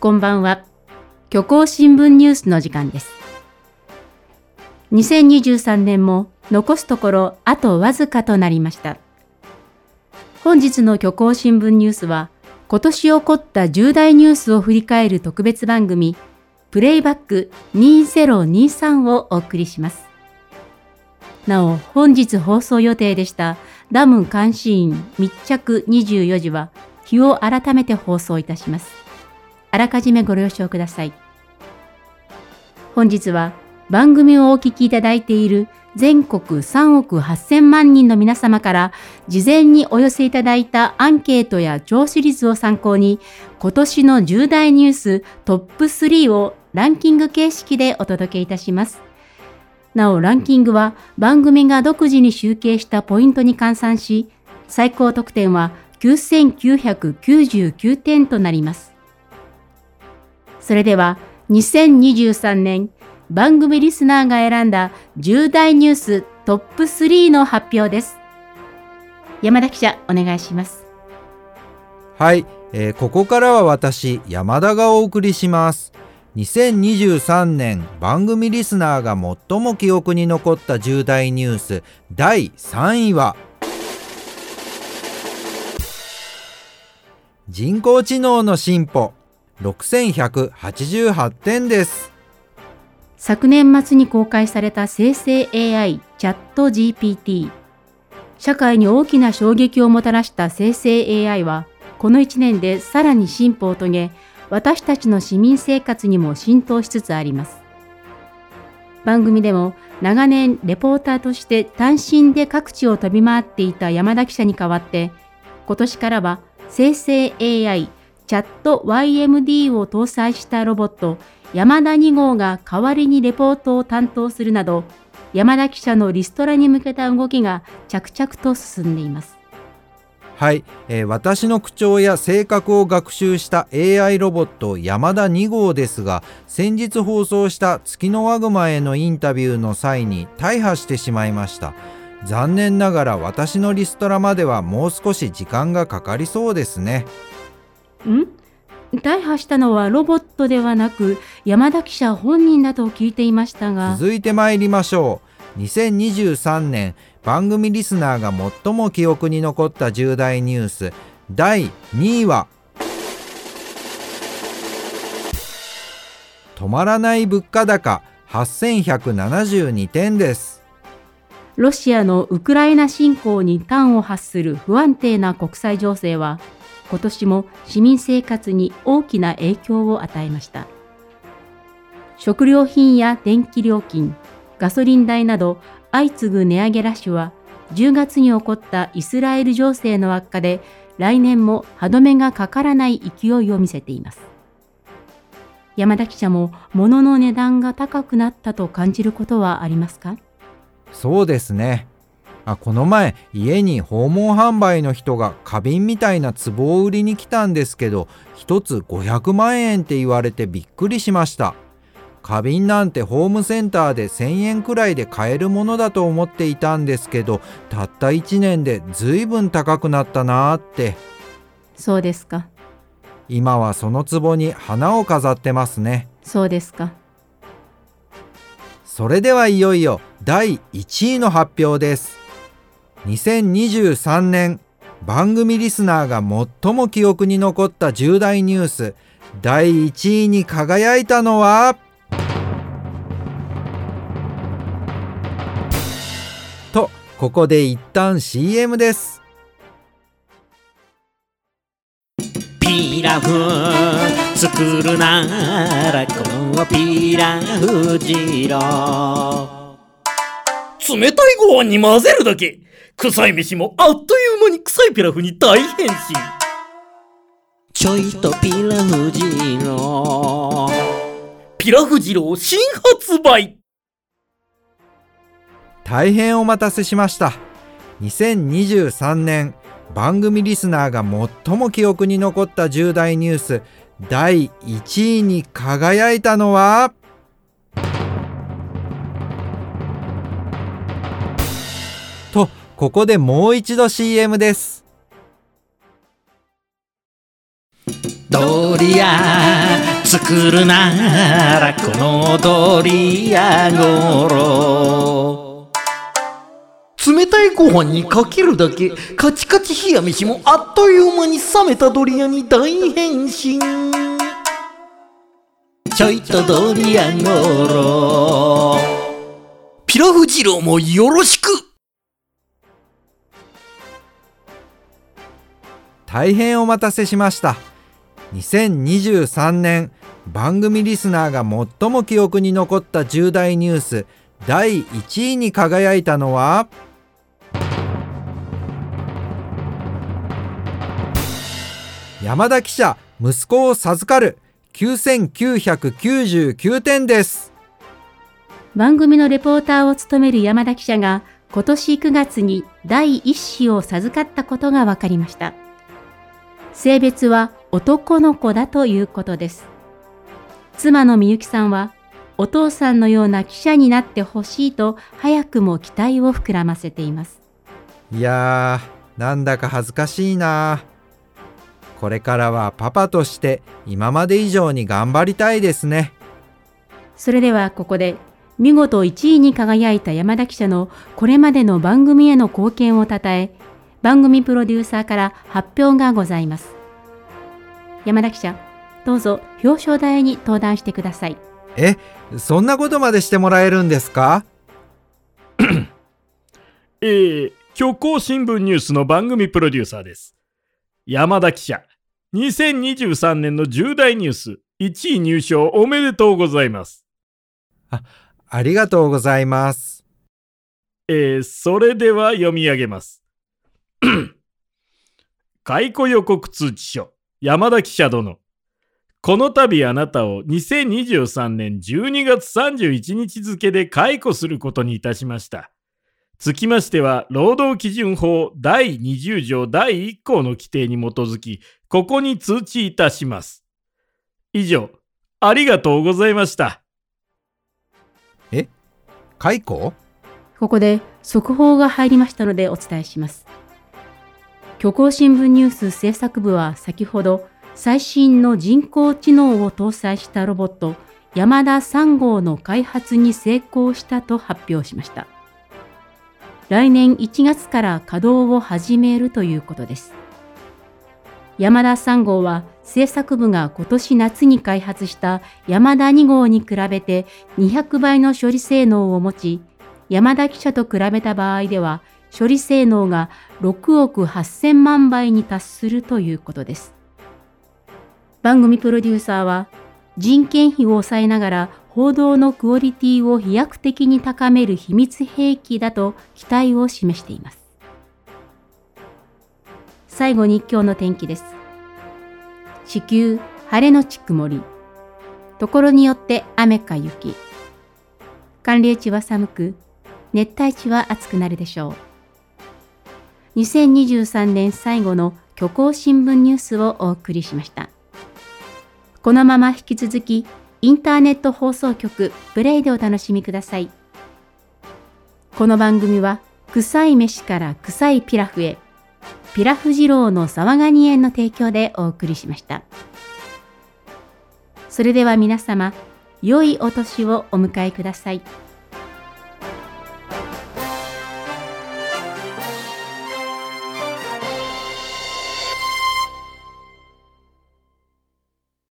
こんばんは。虚構新聞ニュースの時間です。2023年も残すところあとわずかとなりました。本日の虚構新聞ニュースは、今年起こった重大ニュースを振り返る特別番組、プレイバック2023をお送りします。なお、本日放送予定でしたダム監視員密着24時は、日を改めて放送いたします。あらかじめご了承ください。本日は番組をお聞きいただいている全国3億8000万人の皆様から事前にお寄せいただいたアンケートや聴取率を参考に今年の重大ニューストップ3をランキング形式でお届けいたします。なおランキングは番組が独自に集計したポイントに換算し最高得点は9999点となります。それでは2023年番組リスナーが選んだ重大ニューストップ3の発表です。山田記者、お願いします。はい、えー、ここからは私、山田がお送りします。2023年番組リスナーが最も記憶に残った重大ニュース第3位は人工知能の進歩6188点です。昨年末に公開された生成 AI チャット GPT 社会に大きな衝撃をもたらした生成 AI はこの1年でさらに進歩を遂げ私たちの市民生活にも浸透しつつあります。番組でも長年レポーターとして単身で各地を飛び回っていた山田記者に代わって今年からは生成 AI チャット YMD を搭載したロボット山田2号が代わりにレポートを担当するなど山田記者のリストラに向けた動きが着々と進んでいます。はい、えー、私の口調や性格を学習した AI ロボット山田2号ですが先日放送した月のワグマへのインタビューの際に大破してしまいました。残念ながら私のリストラまではもう少し時間がかかりそうですね。ん？大破したのはロボットではなく山田記者本人だと聞いていましたが。続いて参りましょう。2023年番組リスナーが最も記憶に残った重大ニュース。第2位は止まらない物価高8172点です。ロシアのウクライナ侵攻に端を発する不安定な国際情勢は今年も市民生活に大きな影響を与えました。食料品や電気料金、ガソリン代など相次ぐ値上げラッシュは10月に起こったイスラエル情勢の悪化で来年も歯止めがかからない勢いを見せています。山田記者も物の値段が高くなったと感じることはありますか？そうですね。あこの前家に訪問販売の人が花瓶みたいな壺を売りに来たんですけど1つ500万円って言われてびっくりしました。花瓶なんてホームセンターで1000円くらいで買えるものだと思っていたんですけどたった1年でずいぶん高くなったなーって。そうですか。今はその壺に花を飾ってますね。そうですか。それではいよいよ第1位の発表です2023年番組リスナーが最も記憶に残った重大ニュース第1位に輝いたのはとここで一旦 CM です。ピーラフ作るならこのピーラフ二郎。冷たいご飯に混ぜるだけ。臭い飯もあっという間に臭いピラフに大変身。ちょいとピラフ二郎ピラフ二郎新発売。大変お待たせしました。2023年番組リスナーが最も記憶に残った重大ニュース。第1位に輝いたのはここでもう一度 CM です。ドリア作るならこの踊りやごろ冷たいご飯にかけるだけカチカチ冷や飯もあっという間に冷めたドリアに大変身。ちょいとドリアごろピラフ二郎もよろしく大変お待たせしました。2023年番組リスナーが最も記憶に残った重大ニュース第1位に輝いたのは山田記者息子を授かる9999点です。番組のレポーターを務める山田記者が今年9月に第一子を授かったことが分かりました。性別は男の子だということです。妻のみゆきさんはお父さんのような記者になってほしいと早くも期待を膨らませています。いやーなんだか恥ずかしいなこれからはパパとして今まで以上に頑張りたいですね。それではここで見事1位に輝いた山田記者のこれまでの番組への貢献をたたえ番組プロデューサーから発表がございます山田記者どうぞ表彰台に登壇してくださいえそんなことまでしてもらえるんですか？えー、虚構新聞ニュースの番組プロデューサーです。山田記者、2023年の重大ニュース、1位入賞おめでとうございます。ありがとうございますえー、それでは読み上げます。解雇予告通知書、山田記者殿。この度あなたを2023年12月31日付で解雇することにいたしました。つきましては、労働基準法第20条第1項の規定に基づき、ここに通知いたします。以上、ありがとうございました。解雇？ここで速報が入りましたのでお伝えします。虚構新聞ニュース制作部は先ほど最新の人工知能を搭載したロボット山田3号の開発に成功したと発表しました。来年1月から稼働を始めるということです。山田3号は制作部が今年夏に開発した山田2号に比べて200倍の処理性能を持ち、山田記者と比べた場合では処理性能が6億8000万倍に達するということです。番組プロデューサーは人件費を抑えながら報道のクオリティを飛躍的に高める秘密兵器だと期待を示しています。最後に今日の天気です。地球晴れのち曇り。ところによって雨か雪。寒冷地は寒く、熱帯地は暑くなるでしょう。2023年最後の虚構新聞ニュースをお送りしました。このまま引き続き、インターネット放送局プレイでお楽しみください。この番組は、臭い飯から臭いピラフへ、ピラフ二郎の沢ガニ園の提供でお送りしました。それでは皆様、良いお年をお迎えください。